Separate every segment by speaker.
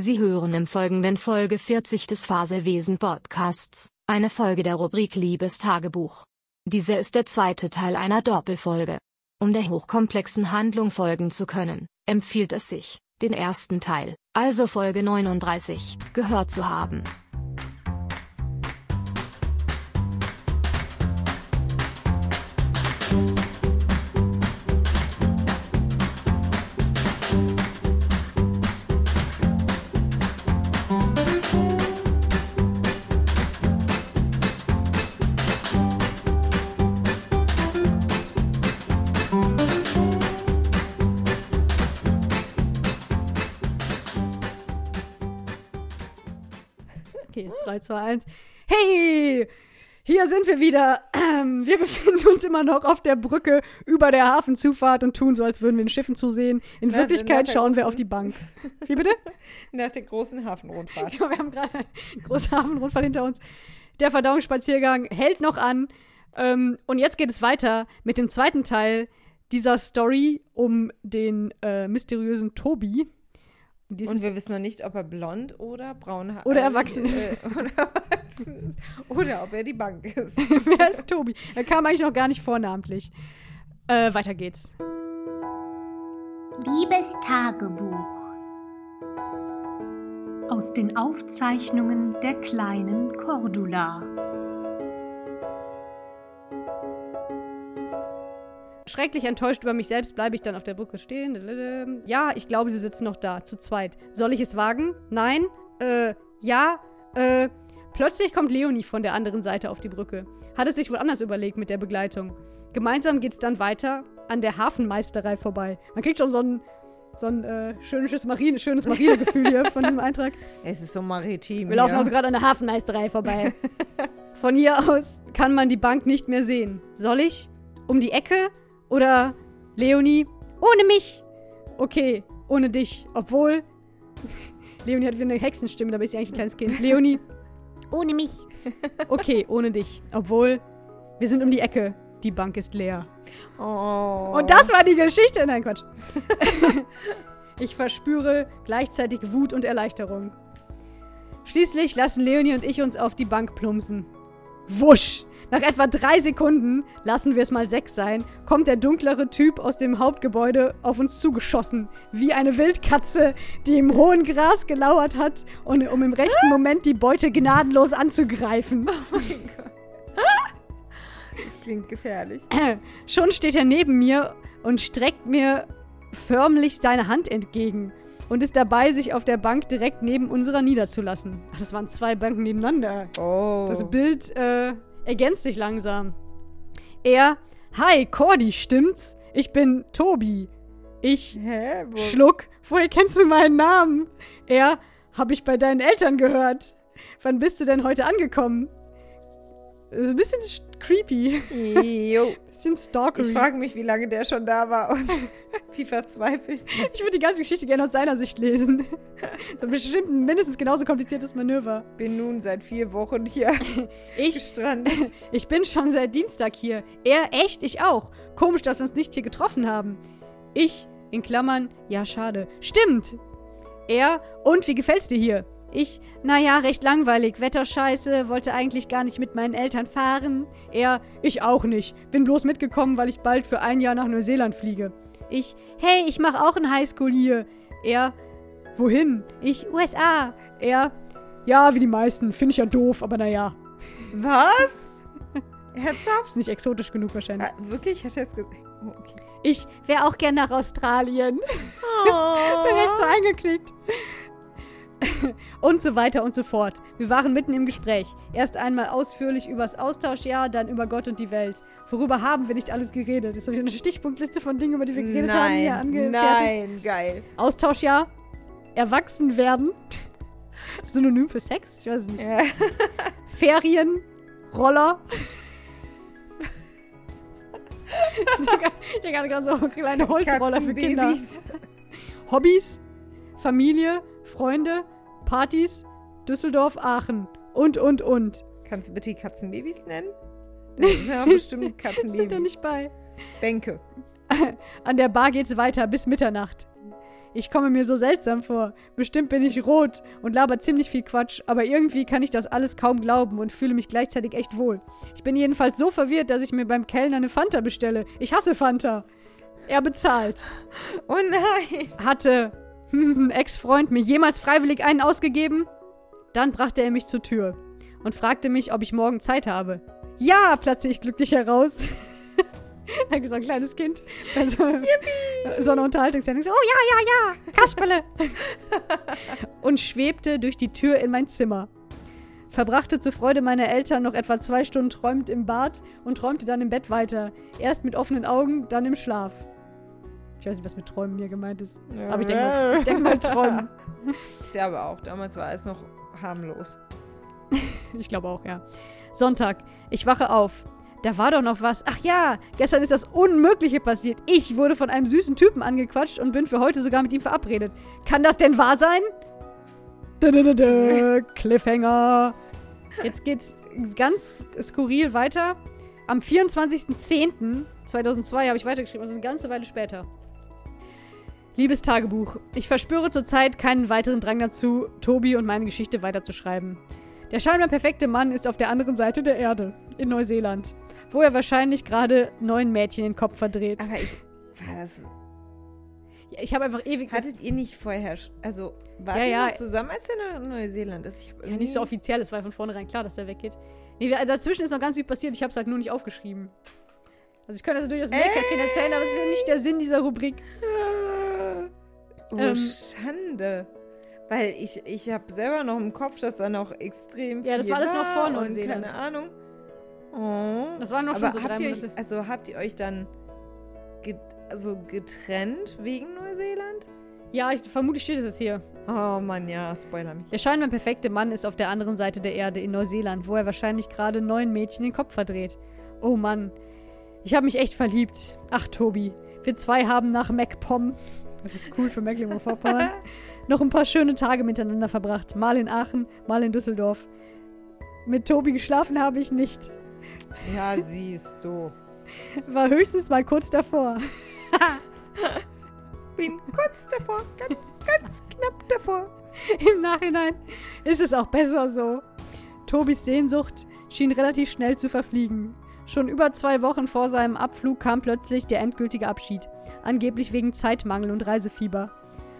Speaker 1: Sie hören im Folgenden Folge 40 des Faselwesen Podcasts, eine Folge der Rubrik Liebestagebuch. Diese ist der zweite Teil einer Doppelfolge. Um der hochkomplexen Handlung folgen zu können, empfiehlt es sich, den ersten Teil, also Folge 39, gehört zu haben.
Speaker 2: Okay, 3, 2, 1. Hey! Hier sind wir wieder. Ähm, Wir befinden uns immer noch auf der Brücke über der Hafenzufahrt und tun so, als würden wir den Schiffen zusehen. In
Speaker 3: Na,
Speaker 2: Wirklichkeit schauen wir auf die Bank. Wie bitte?
Speaker 3: Nach der großen Hafenrundfahrt.
Speaker 2: Genau, wir haben gerade einen großen Hafenrundfall hinter uns. Der Verdauungsspaziergang hält noch an. Ähm, und jetzt geht es weiter mit dem zweiten Teil dieser Story um den äh, mysteriösen Tobi. Dieses
Speaker 3: Und wir wissen noch nicht, ob er blond oder braun hat.
Speaker 2: Oder erwachsen ist.
Speaker 3: Äh, oder erwachsen ist. Oder ob er die Bank ist.
Speaker 2: Wer ist Tobi? Er kam eigentlich noch gar nicht vornamentlich. Äh, weiter geht's.
Speaker 4: Liebes Tagebuch aus den Aufzeichnungen der kleinen Cordula.
Speaker 2: Schrecklich enttäuscht über mich selbst bleibe ich dann auf der Brücke stehen. Ja, ich glaube, sie sitzen noch da, zu zweit. Soll ich es wagen? Nein? Äh, ja? Äh, plötzlich kommt Leonie von der anderen Seite auf die Brücke. Hat es sich wohl anders überlegt mit der Begleitung. Gemeinsam geht's dann weiter an der Hafenmeisterei vorbei. Man kriegt schon so ein, so ein äh, schönes, Marine, schönes Marinegefühl hier von diesem Eintrag.
Speaker 3: Es ist so maritim.
Speaker 2: Wir laufen
Speaker 3: hier.
Speaker 2: also gerade an der Hafenmeisterei vorbei. Von hier aus kann man die Bank nicht mehr sehen. Soll ich? Um die Ecke? Oder Leonie? Ohne mich! Okay, ohne dich. Obwohl. Leonie hat wie eine Hexenstimme, dabei ist sie eigentlich ein kleines Kind. Leonie?
Speaker 4: Ohne mich.
Speaker 2: Okay, ohne dich. Obwohl, wir sind um die Ecke. Die Bank ist leer.
Speaker 3: Oh.
Speaker 2: Und das war die Geschichte. Nein, Quatsch. ich verspüre gleichzeitig Wut und Erleichterung. Schließlich lassen Leonie und ich uns auf die Bank plumpsen. Wusch! Nach etwa drei Sekunden, lassen wir es mal sechs sein, kommt der dunklere Typ aus dem Hauptgebäude auf uns zugeschossen. Wie eine Wildkatze, die im hohen Gras gelauert hat, und, um im rechten Moment die Beute gnadenlos anzugreifen.
Speaker 3: Das klingt gefährlich.
Speaker 2: Schon steht er neben mir und streckt mir förmlich seine Hand entgegen und ist dabei, sich auf der Bank direkt neben unserer niederzulassen. Ach, das waren zwei Banken nebeneinander.
Speaker 3: Oh.
Speaker 2: Das Bild äh, ergänzt sich langsam. Er, hi, Cordy, stimmt's? Ich bin Tobi. Ich,
Speaker 3: Hä?
Speaker 2: Schluck, woher kennst du meinen Namen? Er, hab ich bei deinen Eltern gehört. Wann bist du denn heute angekommen? Das ist ein bisschen sch- creepy,
Speaker 3: Jo.
Speaker 2: bisschen stalkery.
Speaker 3: Ich frage mich, wie lange der schon da war und wie verzweifelt.
Speaker 2: Ich würde die ganze Geschichte gerne aus seiner Sicht lesen. Das ist bestimmt ein mindestens genauso kompliziertes Manöver.
Speaker 3: Bin nun seit vier Wochen hier
Speaker 2: Ich,
Speaker 3: gestrandet.
Speaker 2: ich bin schon seit Dienstag hier. Er, echt, ich auch. Komisch, dass wir uns nicht hier getroffen haben. Ich, in Klammern, ja, schade. Stimmt. Er, und wie gefällt's dir hier? Ich, naja, recht langweilig. Wetter scheiße, wollte eigentlich gar nicht mit meinen Eltern fahren. Er, ich auch nicht. Bin bloß mitgekommen, weil ich bald für ein Jahr nach Neuseeland fliege. Ich, hey, ich mach auch ein Highschool hier. Er, wohin? Ich, USA. Er, ja, wie die meisten. Finde ich ja doof, aber naja.
Speaker 3: Was? Ernsthaft?
Speaker 2: Ist nicht exotisch genug wahrscheinlich.
Speaker 3: Ah, wirklich? Hat er es gesagt? Oh, okay.
Speaker 2: Ich wäre auch gern nach Australien. Direkt so eingeknickt. und so weiter und so fort. Wir waren mitten im Gespräch. Erst einmal ausführlich übers Austauschjahr, dann über Gott und die Welt. Worüber haben wir nicht alles geredet? Jetzt habe ich eine Stichpunktliste von Dingen, über die wir geredet haben, hier
Speaker 3: Nein,
Speaker 2: angefertigt.
Speaker 3: nein, geil.
Speaker 2: Austauschjahr, erwachsen werden. Synonym für Sex? Ich weiß es nicht.
Speaker 3: Ja.
Speaker 2: Ferien, Roller. ich denke gerade so kleine Holzroller für Kinder. Hobbys, Familie, Freunde, Partys, Düsseldorf, Aachen und, und, und.
Speaker 3: Kannst du bitte die Katzenbabys nennen? Das sind ja bestimmt
Speaker 2: Sind da
Speaker 3: Katzenbabys.
Speaker 2: nicht bei.
Speaker 3: Bänke.
Speaker 2: An der Bar geht's weiter bis Mitternacht. Ich komme mir so seltsam vor. Bestimmt bin ich rot und laber ziemlich viel Quatsch, aber irgendwie kann ich das alles kaum glauben und fühle mich gleichzeitig echt wohl. Ich bin jedenfalls so verwirrt, dass ich mir beim Kellner eine Fanta bestelle. Ich hasse Fanta. Er bezahlt.
Speaker 3: Oh nein.
Speaker 2: Hatte Ex-Freund mir jemals freiwillig einen ausgegeben? Dann brachte er mich zur Tür und fragte mich, ob ich morgen Zeit habe. Ja, platze ich glücklich heraus. Dann so ein kleines Kind bei so, so einer Unterhaltungssendung. So, oh ja, ja, ja, Kasperle. und schwebte durch die Tür in mein Zimmer. Verbrachte zur Freude meiner Eltern noch etwa zwei Stunden träumend im Bad und träumte dann im Bett weiter. Erst mit offenen Augen, dann im Schlaf. Ich weiß nicht, was mit Träumen hier gemeint ist. Aber ich denke mal, ich denk mal Träumen.
Speaker 3: Ich glaube auch, damals war es noch harmlos.
Speaker 2: Ich glaube auch, ja. Sonntag. Ich wache auf. Da war doch noch was. Ach ja, gestern ist das Unmögliche passiert. Ich wurde von einem süßen Typen angequatscht und bin für heute sogar mit ihm verabredet. Kann das denn wahr sein? Dö, Cliffhanger. Jetzt geht's ganz skurril weiter. Am 24.10.2002 habe ich weitergeschrieben, also eine ganze Weile später. Liebes Tagebuch, ich verspüre zurzeit keinen weiteren Drang dazu, Tobi und meine Geschichte weiterzuschreiben. Der scheinbar perfekte Mann ist auf der anderen Seite der Erde, in Neuseeland, wo er wahrscheinlich gerade neun Mädchen den Kopf verdreht.
Speaker 3: Aber ich. War das.
Speaker 2: Ja, ich habe einfach ewig.
Speaker 3: Hattet ihr nicht vorher. Also, wart
Speaker 2: Ja,
Speaker 3: ihr
Speaker 2: ja.
Speaker 3: noch zusammen, als der in Neuseeland ist? Ich
Speaker 2: Ja, nicht so offiziell, es war von vornherein klar, dass der weggeht. Nee, also dazwischen ist noch ganz viel passiert, ich habe es halt nur nicht aufgeschrieben. Also ich könnte das durchaus mehr Kästchen erzählen, aber es ist ja nicht der Sinn dieser Rubrik.
Speaker 3: Oh,
Speaker 2: Ähm,
Speaker 3: Schande. Weil ich, ich habe selber noch im Kopf, dass da noch extrem
Speaker 2: Ja, das war alles noch vor Neuseeland.
Speaker 3: Keine Ahnung. Oh.
Speaker 2: Das waren noch
Speaker 3: Aber
Speaker 2: schon so drei
Speaker 3: ihr euch, also habt ihr euch dann get, also getrennt wegen Neuseeland?
Speaker 2: Ja, ich, vermutlich steht es jetzt hier.
Speaker 3: Oh Mann, ja, spoiler mich.
Speaker 2: Der scheinbar perfekte Mann ist auf der anderen Seite der Erde in Neuseeland, wo er wahrscheinlich gerade neun Mädchen den Kopf verdreht. Oh Mann. Ich habe mich echt verliebt. Ach, Tobi. Wir zwei haben nach MacPom, das ist cool für Mecklenburg-Vorpommern, noch ein paar schöne Tage miteinander verbracht. Mal in Aachen, mal in Düsseldorf. Mit Tobi geschlafen habe ich nicht.
Speaker 3: Ja, siehst du.
Speaker 2: War höchstens mal kurz davor.
Speaker 3: Bin kurz davor, ganz, ganz knapp davor.
Speaker 2: Im Nachhinein ist es auch besser so. Tobis Sehnsucht schien relativ schnell zu verfliegen. Schon über zwei Wochen vor seinem Abflug kam plötzlich der endgültige Abschied. Angeblich wegen Zeitmangel und Reisefieber.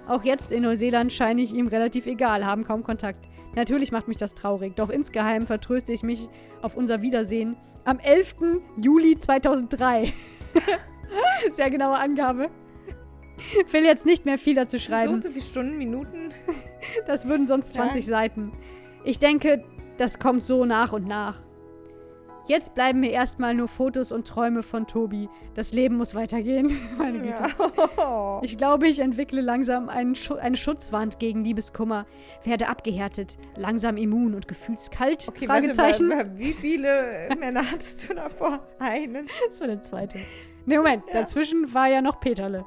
Speaker 2: Auch jetzt in Neuseeland scheine ich ihm relativ egal, haben kaum Kontakt. Natürlich macht mich das traurig, doch insgeheim vertröste ich mich auf unser Wiedersehen am 11. Juli 2003. Sehr genaue Angabe. Will jetzt nicht mehr viel dazu
Speaker 3: So
Speaker 2: schreiben.
Speaker 3: und so viele Stunden, Minuten.
Speaker 2: Das würden sonst 20 Seiten. Ich denke, das kommt so nach und nach. Jetzt bleiben mir erstmal nur Fotos und Träume von Tobi. Das Leben muss weitergehen. Meine Güte.
Speaker 3: Ja.
Speaker 2: Ich glaube, ich entwickle langsam einen Schu eine Schutzwand gegen Liebeskummer, werde abgehärtet, langsam immun und gefühlskalt.
Speaker 3: Okay,
Speaker 2: Fragezeichen.
Speaker 3: Warte, mal, wie viele Männer hattest du davor? Einen?
Speaker 2: Das war der zweite. Ne, Moment. Dazwischen war ja noch Peterle.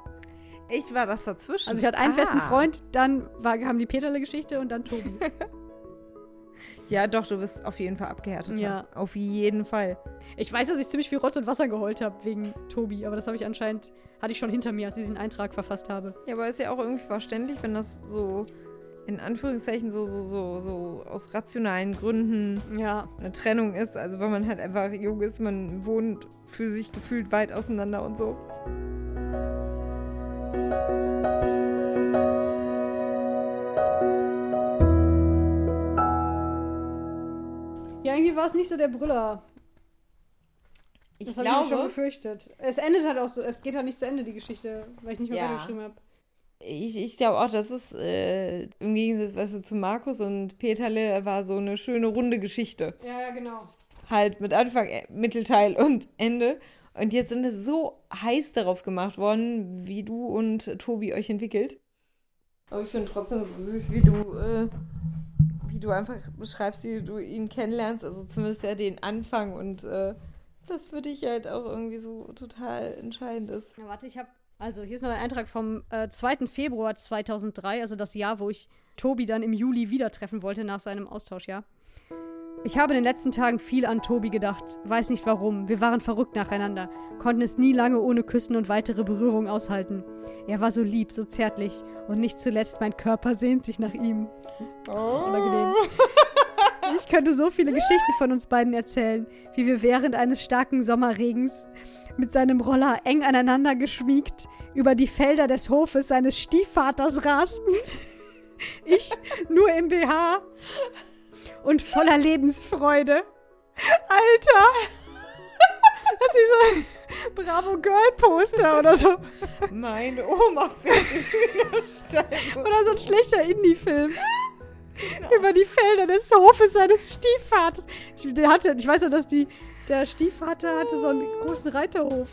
Speaker 3: Ich war das dazwischen.
Speaker 2: Also ich hatte einen festen
Speaker 3: Ah.
Speaker 2: Freund, dann war, kam die Peterle-Geschichte und dann Tobi.
Speaker 3: Ja, doch, du bist auf jeden Fall abgehärtet.
Speaker 2: Ja.
Speaker 3: Auf jeden Fall.
Speaker 2: Ich weiß, dass ich ziemlich viel Rotz und Wasser geheult habe wegen Tobi, aber das habe ich anscheinend, hatte ich schon hinter mir, als ich diesen Eintrag verfasst habe.
Speaker 3: Ja, aber ist ja auch irgendwie verständlich, wenn das so in Anführungszeichen so, so, so, so aus rationalen Gründen
Speaker 2: Ja.
Speaker 3: eine Trennung ist. Also weil man halt einfach jung ist, man wohnt für sich gefühlt weit auseinander und so.
Speaker 2: Irgendwie war es nicht so der Brüller.
Speaker 3: Ich
Speaker 2: Das habe ich schon
Speaker 3: glaube,
Speaker 2: befürchtet. Es endet halt auch so, es geht halt nicht zu Ende, die Geschichte, weil ich nicht mehr
Speaker 3: Ja.
Speaker 2: weitergeschrieben habe.
Speaker 3: ich, ich glaube auch, dass es äh, im Gegensatz weißt du, zu Markus und Peterle war so eine schöne runde Geschichte.
Speaker 2: Ja, ja, genau.
Speaker 3: Halt mit Anfang, äh, Mittelteil und Ende. Und jetzt sind es so heiß darauf gemacht worden, wie du und Tobi euch entwickelt. Aber ich finde trotzdem so süß, wie du, äh, wie du einfach beschreibst, wie du ihn kennenlernst. Also zumindest ja den Anfang und äh, das für dich halt auch irgendwie so total entscheidend ist.
Speaker 2: Ja, warte, ich habe. Also, hier ist noch ein Eintrag vom äh, 2. Februar 2003, also das Jahr, wo ich Tobi dann im Juli wieder treffen wollte nach seinem Austauschjahr. Ich habe in den letzten Tagen viel an Tobi gedacht. Weiß nicht warum. Wir waren verrückt nacheinander. Konnten es nie lange ohne Küssen und weitere Berührung aushalten. Er war so lieb, so zärtlich. Und nicht zuletzt mein Körper sehnt sich nach ihm. Unangenehm. Ich könnte so viele Geschichten von uns beiden erzählen, wie wir während eines starken Sommerregens mit seinem Roller eng aneinander geschmiegt über die Felder des Hofes seines Stiefvaters rasten. Ich nur im BH und voller Lebensfreude. Alter! Das ist so ein Bravo Girl Poster oder so.
Speaker 3: Meine Oma fährt.
Speaker 2: Oder so ein schlechter Indie-Film. Über die Felder des Hofes seines Stiefvaters. Ich, der hatte, ich weiß noch, dass die, der Stiefvater hatte so einen großen Reiterhof.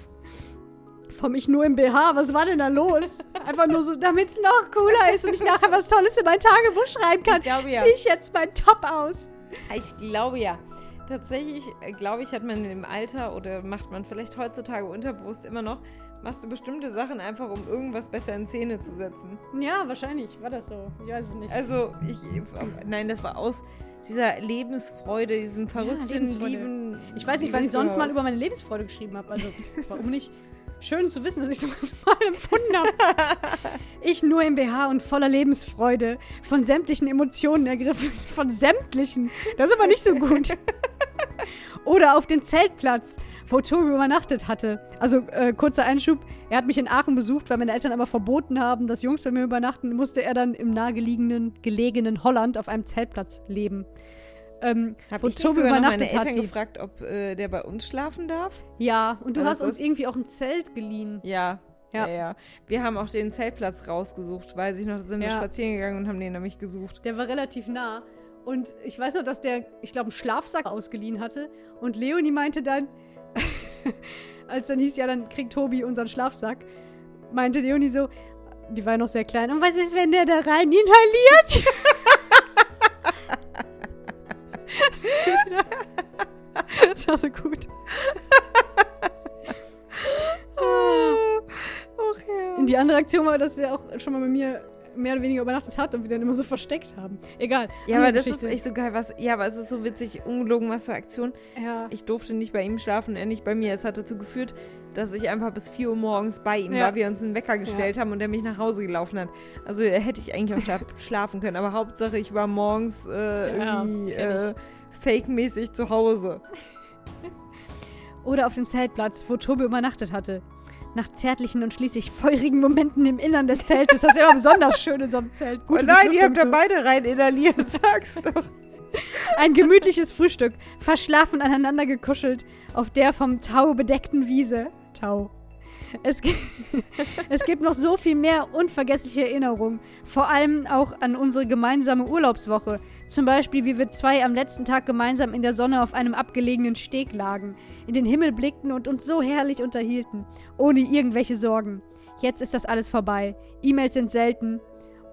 Speaker 2: Vom ich nur im BH, was war denn da los? Einfach nur so, damit es noch cooler ist und ich nachher was Tolles in mein Tagebuch schreiben kann,
Speaker 3: Ich glaube, ja.
Speaker 2: ziehe ich jetzt mein Top aus.
Speaker 3: Ich glaube ja. Tatsächlich, äh, glaube ich, hat man im Alter oder macht man vielleicht heutzutage unterbewusst immer noch, machst du bestimmte Sachen einfach, um irgendwas besser in Szene zu setzen.
Speaker 2: Ja, wahrscheinlich war das so. Ich weiß es nicht.
Speaker 3: Also, ich, nein, das war aus dieser Lebensfreude, diesem verrückten,
Speaker 2: Lebensfreude.
Speaker 3: lieben.
Speaker 2: Ich weiß nicht, wann ich sonst mal über meine Lebensfreude geschrieben habe. Also, warum nicht? Schön zu wissen, dass ich sowas mal empfunden habe. Ich nur im BH und voller Lebensfreude, von sämtlichen Emotionen ergriffen. Von sämtlichen. Das ist aber nicht so gut. Oder auf dem Zeltplatz, wo Tobi übernachtet hatte. Also, äh, kurzer Einschub. Er hat mich in Aachen besucht, weil meine Eltern aber verboten haben, dass Jungs bei mir übernachten. Musste er dann im nahegelegenen gelegenen Holland auf einem Zeltplatz leben. Ähm,
Speaker 3: Hab
Speaker 2: wo
Speaker 3: ich
Speaker 2: Tobi
Speaker 3: sogar noch meine
Speaker 2: übernachtet
Speaker 3: Eltern
Speaker 2: hat.
Speaker 3: gefragt, ob äh, der bei uns schlafen darf?
Speaker 2: Ja, und du
Speaker 3: Aber
Speaker 2: hast uns irgendwie auch ein Zelt geliehen.
Speaker 3: Ja.
Speaker 2: Ja.
Speaker 3: Ja. ja, Wir haben auch den Zeltplatz rausgesucht, weiß ich noch, sind wir
Speaker 2: Ja.
Speaker 3: spazieren gegangen und haben den nämlich gesucht.
Speaker 2: Der war relativ nah. Und ich weiß noch, dass der, ich glaube, einen Schlafsack ausgeliehen hatte. Und Leonie meinte dann, als dann hieß, ja, dann kriegt Tobi unseren Schlafsack, meinte Leonie so, die war noch sehr klein, und was ist, wenn der da rein inhaliert? das war so gut. Und die andere Aktion war, dass er auch schon mal bei mir mehr oder weniger übernachtet hat und wir dann immer so versteckt haben. Egal.
Speaker 3: Ja, aber das
Speaker 2: Geschichte.
Speaker 3: ist echt so geil. Was, ja, aber es ist so witzig, ungelogen, was für Aktion.
Speaker 2: Ja.
Speaker 3: Ich durfte nicht bei ihm schlafen, er nicht bei mir. Es hat dazu geführt, dass ich einfach bis 4 Uhr morgens bei ihm
Speaker 2: Ja.
Speaker 3: war, wir uns einen Wecker gestellt haben und er mich nach Hause gelaufen hat. Also hätte ich eigentlich auch schla schlafen können. Aber Hauptsache, ich war morgens äh,
Speaker 2: Ja,
Speaker 3: irgendwie äh, fake-mäßig zu Hause.
Speaker 2: Oder auf dem Zeltplatz, wo Tobi übernachtet hatte. Nach zärtlichen und schließlich feurigen Momenten im Innern des Zeltes. Das ist immer besonders schön in so einem Zelt.
Speaker 3: Oh
Speaker 2: Gute
Speaker 3: nein, die habt da beide rein inhaliert, sag's doch.
Speaker 2: Ein gemütliches Frühstück, verschlafen aneinander gekuschelt, auf der vom Tau bedeckten Wiese. Tau. Es, es gibt noch so viel mehr unvergessliche Erinnerungen. Vor allem auch an unsere gemeinsame Urlaubswoche. Zum Beispiel, wie wir zwei am letzten Tag gemeinsam in der Sonne auf einem abgelegenen Steg lagen, in den Himmel blickten und uns so herrlich unterhielten, ohne irgendwelche Sorgen. Jetzt ist das alles vorbei. E-Mails sind selten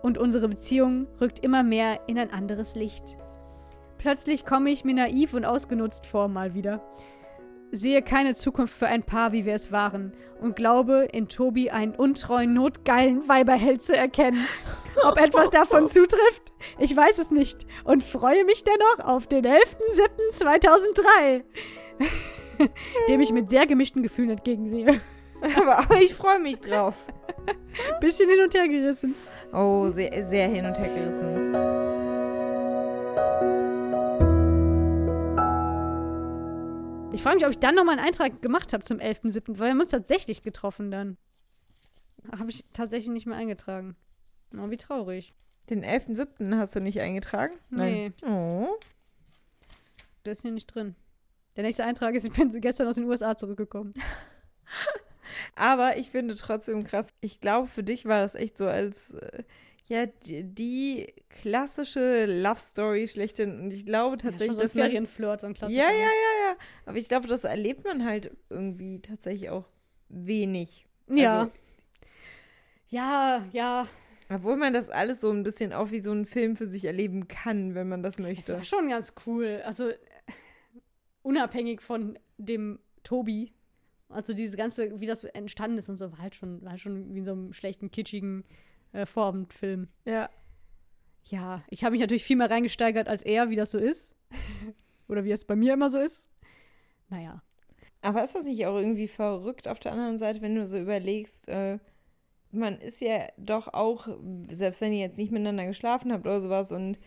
Speaker 2: und unsere Beziehung rückt immer mehr in ein anderes Licht. Plötzlich komme ich mir naiv und ausgenutzt vor, mal wieder. Sehe keine Zukunft für ein Paar, wie wir es waren, und glaube, in Tobi einen untreuen, notgeilen Weiberheld zu erkennen. Ob etwas davon zutrifft? Ich weiß es nicht und freue mich dennoch auf den 11.07.2003, dem ich mit sehr gemischten Gefühlen entgegensehe.
Speaker 3: Aber, aber ich freue mich drauf.
Speaker 2: Bisschen hin und her gerissen.
Speaker 3: Oh, sehr, sehr hin und her gerissen.
Speaker 2: Ich frage mich, ob ich dann nochmal einen Eintrag gemacht habe zum 11.07., weil wir haben uns tatsächlich getroffen dann. Habe ich tatsächlich nicht mehr eingetragen. Oh, wie traurig.
Speaker 3: Den 11.07. hast du nicht eingetragen? Nein. Oh.
Speaker 2: Der ist hier nicht drin. Der nächste Eintrag ist, ich bin gestern aus den USA zurückgekommen.
Speaker 3: Aber ich finde trotzdem krass. Ich glaube, für dich war das echt so als äh, ja die, die klassische Love Story schlechthin. Und ich glaube tatsächlich,
Speaker 2: ja, schon so ein
Speaker 3: dass
Speaker 2: Ferienflirt, so ein klassischer.
Speaker 3: ja, ja, ja, ja. Aber ich glaube, das erlebt man halt irgendwie tatsächlich auch wenig.
Speaker 2: Ja.
Speaker 3: Also,
Speaker 2: ja, ja.
Speaker 3: obwohl man das alles so ein bisschen auch wie so ein Film für sich erleben kann, wenn man das
Speaker 2: Das
Speaker 3: möchte.
Speaker 2: war schon ganz cool. Also, äh, unabhängig von dem Tobi. Also, dieses Ganze, wie das entstanden ist und so, war halt schon, war halt schon wie in so einem schlechten, kitschigen äh, Vorabendfilm.
Speaker 3: Ja.
Speaker 2: Ja, ich habe mich natürlich viel mehr reingesteigert als er, wie das so ist. Oder wie es bei mir immer so ist. Naja.
Speaker 3: Aber ist das nicht auch irgendwie verrückt auf der anderen Seite, wenn du so überlegst, äh, man ist ja doch auch, selbst wenn ihr jetzt nicht miteinander geschlafen habt oder sowas, und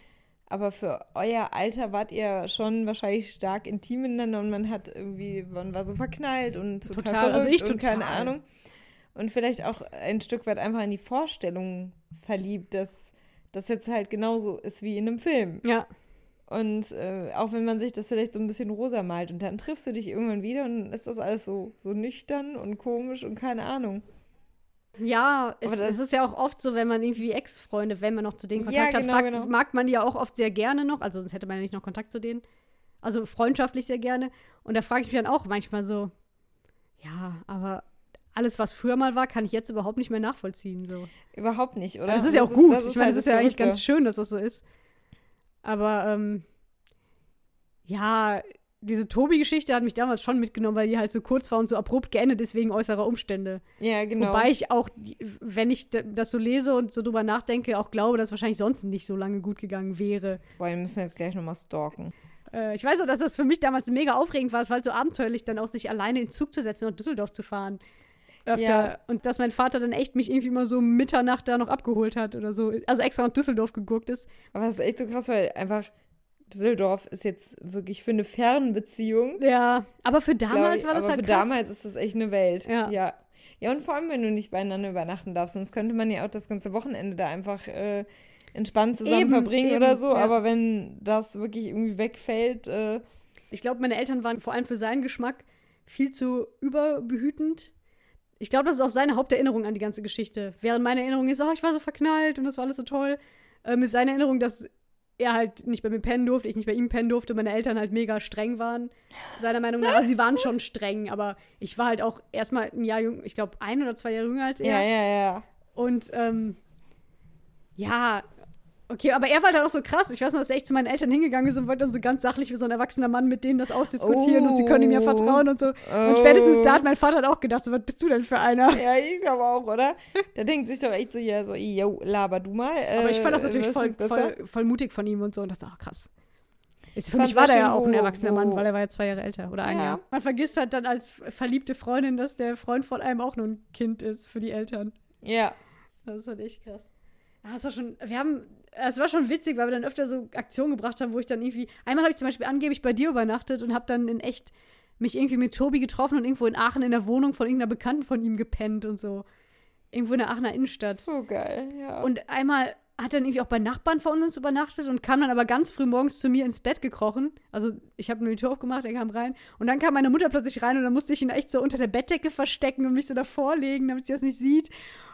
Speaker 3: aber für euer Alter wart ihr schon wahrscheinlich stark intim miteinander und man hat irgendwie, man war so verknallt und total,
Speaker 2: Total,
Speaker 3: verrückt
Speaker 2: also ich
Speaker 3: und keine
Speaker 2: total.
Speaker 3: Ahnung. Und vielleicht auch ein Stück weit einfach in die Vorstellung verliebt, dass das jetzt halt genauso ist wie in einem Film.
Speaker 2: Ja.
Speaker 3: Und äh, auch wenn man sich das vielleicht so ein bisschen rosa malt und dann triffst du dich irgendwann wieder und dann ist das alles so, so nüchtern und komisch und keine Ahnung.
Speaker 2: Ja, es,
Speaker 3: das-
Speaker 2: es ist ja auch oft so, wenn man irgendwie Ex-Freunde, wenn man noch zu denen
Speaker 3: Ja,
Speaker 2: Kontakt
Speaker 3: genau,
Speaker 2: hat, fragt,
Speaker 3: genau.
Speaker 2: mag man die ja auch oft sehr gerne noch. Also sonst hätte man ja nicht noch Kontakt zu denen. Also freundschaftlich sehr gerne. Und da frage ich mich dann auch manchmal so, ja, aber alles, was früher mal war, kann ich jetzt überhaupt nicht mehr nachvollziehen. So.
Speaker 3: Überhaupt nicht, oder?
Speaker 2: Das ist ja auch gut. ich meine,
Speaker 3: halt
Speaker 2: es ist ja eigentlich
Speaker 3: Verrückte.
Speaker 2: ganz schön, dass das so ist. Aber ähm, ja, diese Tobi-Geschichte hat mich damals schon mitgenommen, weil die halt so kurz war und so abrupt geendet ist wegen äußerer Umstände.
Speaker 3: Ja, genau.
Speaker 2: Wobei ich auch, wenn ich das so lese und so drüber nachdenke, auch glaube, dass wahrscheinlich sonst nicht so lange gut gegangen wäre.
Speaker 3: Boah, den müssen wir jetzt gleich nochmal stalken.
Speaker 2: Äh, ich weiß auch, dass das für mich damals mega aufregend war. Es war halt so abenteuerlich, dann auch sich alleine in Zug zu setzen und nach Düsseldorf zu fahren. Öfter.
Speaker 3: Ja.
Speaker 2: Und dass mein Vater dann echt mich irgendwie immer so Mitternacht da noch abgeholt hat oder so. Also extra nach Düsseldorf geguckt ist.
Speaker 3: Aber das ist echt so krass, weil einfach Düsseldorf ist jetzt wirklich für eine Fernbeziehung.
Speaker 2: Ja, aber für damals
Speaker 3: ich,
Speaker 2: war das
Speaker 3: aber
Speaker 2: halt
Speaker 3: für
Speaker 2: krass.
Speaker 3: damals ist das echt eine Welt.
Speaker 2: Ja.
Speaker 3: ja. Ja, und vor allem, wenn du nicht beieinander übernachten darfst, sonst könnte man ja auch das ganze Wochenende da einfach äh, entspannt zusammen
Speaker 2: Eben,
Speaker 3: verbringen
Speaker 2: eben,
Speaker 3: oder so.
Speaker 2: ja.
Speaker 3: Aber wenn das wirklich irgendwie wegfällt, äh,
Speaker 2: Ich glaube, meine Eltern waren vor allem für seinen Geschmack viel zu überbehütend. Ich glaube, das ist auch seine Haupterinnerung an die ganze Geschichte. Während meine Erinnerung ist, oh, ich war so verknallt und das war alles so toll, ähm, ist seine Erinnerung, dass er halt nicht bei mir pennen durfte, ich nicht bei ihm pennen durfte, meine Eltern halt mega streng waren. Seiner Meinung nach, also sie waren schon streng, aber ich war halt auch erstmal ein Jahr jung, ich glaube ein oder zwei Jahre jünger als er.
Speaker 3: ja, ja, ja.
Speaker 2: Und ähm, ja, okay, aber er war dann auch so krass. Ich weiß noch, dass er echt zu meinen Eltern hingegangen ist und wollte dann so ganz sachlich wie so ein erwachsener Mann mit denen das ausdiskutieren und sie können ihm ja
Speaker 3: Oh.
Speaker 2: vertrauen und so. Und
Speaker 3: Oh.
Speaker 2: spätestens da hat mein Vater halt auch gedacht, so, was bist du denn für einer?
Speaker 3: Ja, ich glaube auch, oder? Der denkt sich doch echt so, ja, so, yo, laber du mal.
Speaker 2: Aber ich fand das
Speaker 3: äh,
Speaker 2: natürlich voll, voll, voll mutig von ihm und so und dachte, ach krass. Ist, für
Speaker 3: Fand's
Speaker 2: mich war der ja auch ein
Speaker 3: wo-
Speaker 2: erwachsener Mann,
Speaker 3: wo-
Speaker 2: weil er war ja zwei Jahre älter oder ein
Speaker 3: Ja.
Speaker 2: Jahr. Man vergisst halt dann als verliebte Freundin, dass der Freund von einem auch nur ein Kind ist für die Eltern.
Speaker 3: Ja.
Speaker 2: Das ist halt echt krass. Ja, es war schon, wir haben, es war schon witzig, weil wir dann öfter so Aktionen gebracht haben, wo ich dann irgendwie, einmal habe ich zum Beispiel angeblich bei dir übernachtet und habe dann in echt mich irgendwie mit Tobi getroffen und irgendwo in Aachen in der Wohnung von irgendeiner Bekannten von ihm gepennt und so. Irgendwo in der Aachener Innenstadt.
Speaker 3: So geil, ja.
Speaker 2: Und einmal hat er dann irgendwie auch bei Nachbarn von uns übernachtet und kam dann aber ganz früh morgens zu mir ins Bett gekrochen. Also ich habe mir die Tür aufgemacht, er kam rein. Und dann kam meine Mutter plötzlich rein und dann musste ich ihn echt so unter der Bettdecke verstecken und mich so davor legen, damit sie das nicht sieht.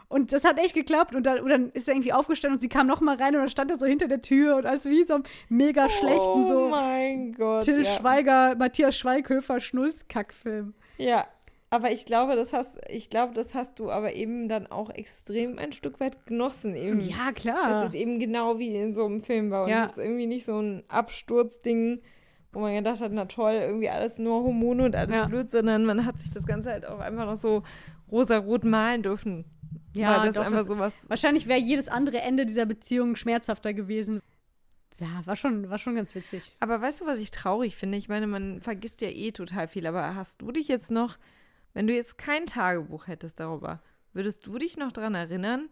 Speaker 2: Und das hat echt geklappt. Und dann, und dann ist er irgendwie aufgestanden und sie kam noch mal rein und dann stand er so hinter der Tür und als wie so einem mega schlechten
Speaker 3: oh
Speaker 2: so
Speaker 3: mein Gott.
Speaker 2: Till
Speaker 3: ja.
Speaker 2: Schweiger, Matthias Schweighöfer Schnulzkackfilm.
Speaker 3: Ja, aber ich glaube, das hast, ich glaube, das hast du aber eben dann auch extrem ein Stück weit genossen eben.
Speaker 2: Ja, klar.
Speaker 3: Dass es eben genau wie in so einem Film war und
Speaker 2: Ja.
Speaker 3: jetzt irgendwie nicht so ein Absturzding, wo man gedacht hat, na toll, irgendwie alles nur Hormone und alles
Speaker 2: Ja.
Speaker 3: blöd, sondern man hat sich das Ganze halt auch einfach noch so rosa-rot malen dürfen.
Speaker 2: Ja,
Speaker 3: Weil das
Speaker 2: doch,
Speaker 3: einfach
Speaker 2: das-
Speaker 3: sowas.
Speaker 2: Wahrscheinlich wäre jedes andere Ende dieser Beziehung schmerzhafter gewesen. Ja, war schon, war schon ganz witzig.
Speaker 3: Aber weißt du, was ich traurig finde? Ich meine, man vergisst ja eh total viel, aber hast du dich jetzt noch, wenn du jetzt kein Tagebuch hättest darüber, würdest du dich noch dran erinnern?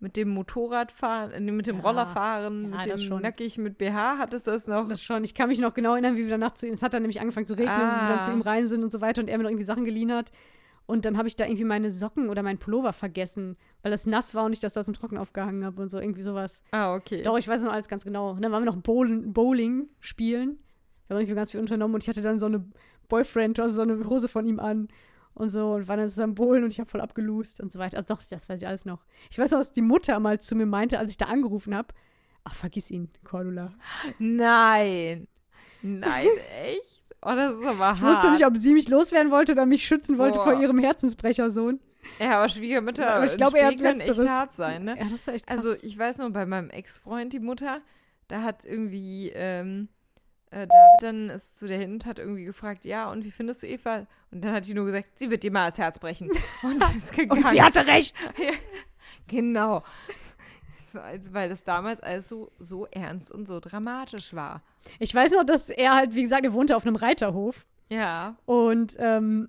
Speaker 3: Mit dem Motorradfahren, äh, mit dem
Speaker 2: Ja,
Speaker 3: Rollerfahren,
Speaker 2: ja,
Speaker 3: mit dem
Speaker 2: schon.
Speaker 3: nackig mit BH, hattest du das noch?
Speaker 2: Das schon. Ich kann mich noch genau erinnern, wie wir danach zu ihm, es hat dann nämlich angefangen zu regnen, wie wir dann
Speaker 3: Ah.
Speaker 2: zu ihm rein sind und so weiter und er mir noch irgendwie Sachen geliehen hat. Und dann habe ich da irgendwie meine Socken oder meinen Pullover vergessen, weil das nass war und ich das da zum Trocken aufgehangen habe und so, irgendwie sowas.
Speaker 3: ah, okay.
Speaker 2: Doch, ich weiß noch alles ganz genau. Und dann waren wir noch Bowling, Bowling spielen. Da haben wir irgendwie ganz viel unternommen und ich hatte dann so eine Boyfriend, also so eine Hose von ihm an und so und waren dann zusammen bowlen und ich habe voll abgelust und so weiter. Also doch, das weiß ich alles noch. Ich weiß noch, was die Mutter mal zu mir meinte, als ich da angerufen habe. Ach, vergiss ihn, Cordula.
Speaker 3: Nein. Nein, echt? Oh, das ist aber
Speaker 2: Ich
Speaker 3: hart.
Speaker 2: wusste nicht, ob sie mich loswerden wollte oder mich schützen wollte
Speaker 3: Boah.
Speaker 2: vor ihrem Herzensbrechersohn.
Speaker 3: Ja, aber Schwiegermütter
Speaker 2: Aber ich
Speaker 3: in
Speaker 2: glaube, er hat
Speaker 3: können echt hart sein, ne?
Speaker 2: Ja, das war echt krass.
Speaker 3: Also ich weiß nur, bei meinem Ex-Freund, die Mutter, da hat irgendwie, ähm, äh, David dann ist zu der hin und hat irgendwie gefragt, ja, und wie findest du Eva? Und dann hat die nur gesagt, sie wird dir mal das Herz brechen. Und ist
Speaker 2: und sie hatte recht.
Speaker 3: Genau. Weil das damals alles so, so ernst und so dramatisch war.
Speaker 2: Ich weiß noch, dass er halt, wie gesagt, er wohnte auf einem Reiterhof.
Speaker 3: Ja.
Speaker 2: Und ähm,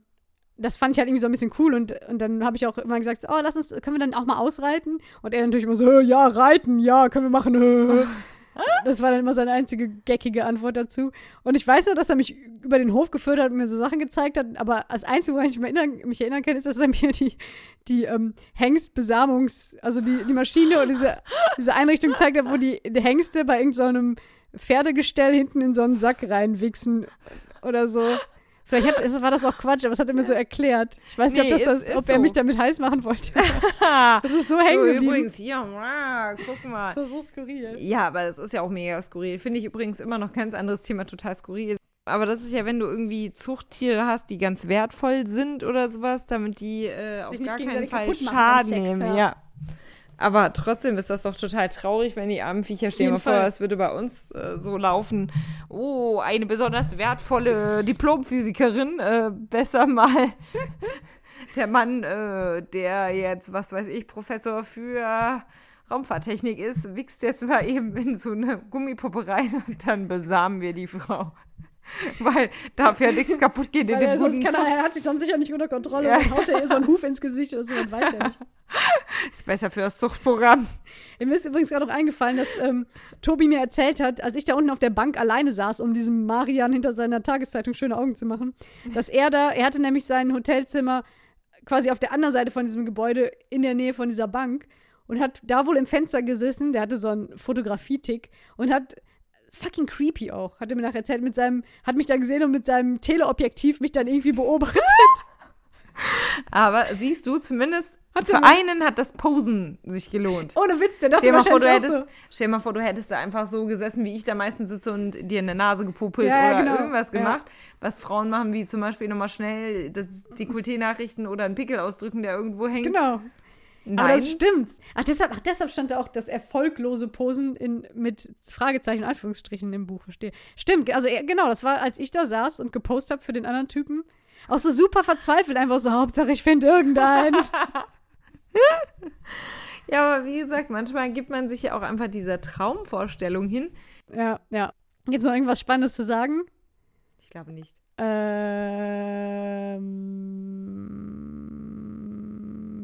Speaker 2: das fand ich halt irgendwie so ein bisschen cool. Und, und dann habe ich auch immer gesagt, oh, lass uns, können wir dann auch mal ausreiten? Und er natürlich immer so, ja, reiten, ja, können wir machen. Das war dann immer seine einzige geckige Antwort dazu. Und ich weiß nur, dass er mich über den Hof geführt hat und mir so Sachen gezeigt hat. Aber das Einzige, woran ich mich erinnern, mich erinnern kann, ist, dass er mir die, die ähm, Hengstbesamungs-, also die, die Maschine und diese, diese Einrichtung gezeigt hat, wo die, die Hengste bei irgendeinem so Pferdegestell hinten in so einen Sack reinwichsen oder so. Vielleicht hat, war das auch Quatsch, aber es hat er mir so erklärt. Ich weiß nicht,
Speaker 3: Nee,
Speaker 2: ob, das,
Speaker 3: ist-
Speaker 2: das, ob er
Speaker 3: so.
Speaker 2: mich damit heiß machen wollte. Das ist so
Speaker 3: So,
Speaker 2: hängen geblieben.
Speaker 3: übrigens, hier, wow, guck mal.
Speaker 2: Das ist so skurril.
Speaker 3: Ja, aber das ist ja auch mega skurril. Finde ich übrigens immer noch ganz anderes Thema, total skurril. Aber das ist ja, wenn du irgendwie Zuchttiere hast, die ganz wertvoll sind oder sowas, damit die äh, auf gar keinen Fall Schaden nehmen.
Speaker 2: ja.
Speaker 3: Ja. Aber trotzdem ist das doch total traurig, wenn die armen Viecher stehen. Mal vor, es würde bei uns äh, so laufen. Oh, eine besonders wertvolle Diplomphysikerin. Äh, besser mal der Mann, äh, der jetzt, was weiß ich, Professor für Raumfahrttechnik ist, wichst jetzt mal eben in so eine Gummipuppe rein und dann besamen wir die Frau. Weil darf ja nichts kaputt gehen in
Speaker 2: Weil
Speaker 3: dem
Speaker 2: sonst kann er, er hat sich sonst sicher nicht unter Kontrolle
Speaker 3: Ja.
Speaker 2: und haut er ihr so einen Huf ins Gesicht oder so, man weiß ja nicht.
Speaker 3: Ist besser für das Zuchtprogramm.
Speaker 2: Mir ist übrigens gerade noch eingefallen, dass ähm, Tobi mir erzählt hat, als ich da unten auf der Bank alleine saß, um diesem Marian hinter seiner Tageszeitung schöne Augen zu machen, dass er da, er hatte nämlich sein Hotelzimmer quasi auf der anderen Seite von diesem Gebäude in der Nähe von dieser Bank und hat da wohl im Fenster gesessen, der hatte so einen Fotografietick und hat fucking creepy auch, hat er mir nachher erzählt, mit seinem, hat mich da gesehen und mit seinem Teleobjektiv mich dann irgendwie beobachtet.
Speaker 3: Aber siehst du, zumindest
Speaker 2: Hat
Speaker 3: für einen hat das Posen sich gelohnt.
Speaker 2: Ohne Witz, der dachte
Speaker 3: Stell mal vor, du
Speaker 2: wahrscheinlich
Speaker 3: hättest, stell dir mal vor, du hättest da einfach so gesessen, wie ich da meistens sitze und dir in der Nase gepupelt
Speaker 2: Ja, ja,
Speaker 3: oder
Speaker 2: genau.
Speaker 3: irgendwas
Speaker 2: Ja.
Speaker 3: gemacht, was Frauen machen, wie zum Beispiel nochmal schnell das Dekolleté nachrichten oder einen Pickel ausdrücken, der irgendwo
Speaker 2: so.
Speaker 3: hängt.
Speaker 2: Genau.
Speaker 3: Nein.
Speaker 2: Aber das stimmt. Ach deshalb, ach, deshalb stand da auch das erfolglose Posen in, mit Fragezeichen und Anführungsstrichen im Buch, verstehe. Stimmt, also genau, das war, als ich da saß und gepostet habe für den anderen Typen. Auch so super verzweifelt, einfach so, Hauptsache ich finde irgendeinen.
Speaker 3: Ja, aber wie gesagt, manchmal gibt man sich ja auch einfach dieser Traumvorstellung hin.
Speaker 2: ja, ja. Gibt es noch irgendwas Spannendes zu sagen?
Speaker 3: Ich glaube nicht.
Speaker 2: Ähm,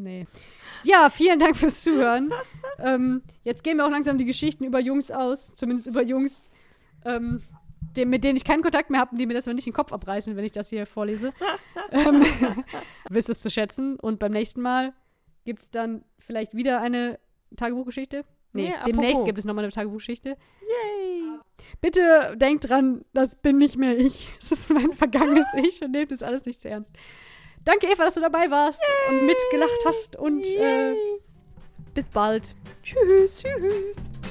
Speaker 2: nee. Ja, vielen Dank fürs Zuhören. ähm, jetzt gehen mir auch langsam die Geschichten über Jungs aus, zumindest über Jungs, ähm, dem, mit denen ich keinen Kontakt mehr habe und die mir das mal nicht den Kopf abreißen, wenn ich das hier vorlese. ähm, wisst es zu schätzen. Und beim nächsten Mal gibt es dann vielleicht wieder eine Tagebuchgeschichte. Nee,
Speaker 3: Nee,
Speaker 2: demnächst
Speaker 3: apropos.
Speaker 2: gibt es nochmal eine Tagebuchgeschichte.
Speaker 3: Yay!
Speaker 2: Bitte denkt dran, das bin nicht mehr ich. Es ist mein vergangenes Ich und nehmt das alles nicht zu ernst. Danke, Eva, dass du dabei warst und mitgelacht hast und äh, bis bald. Tschüss. Tschüss.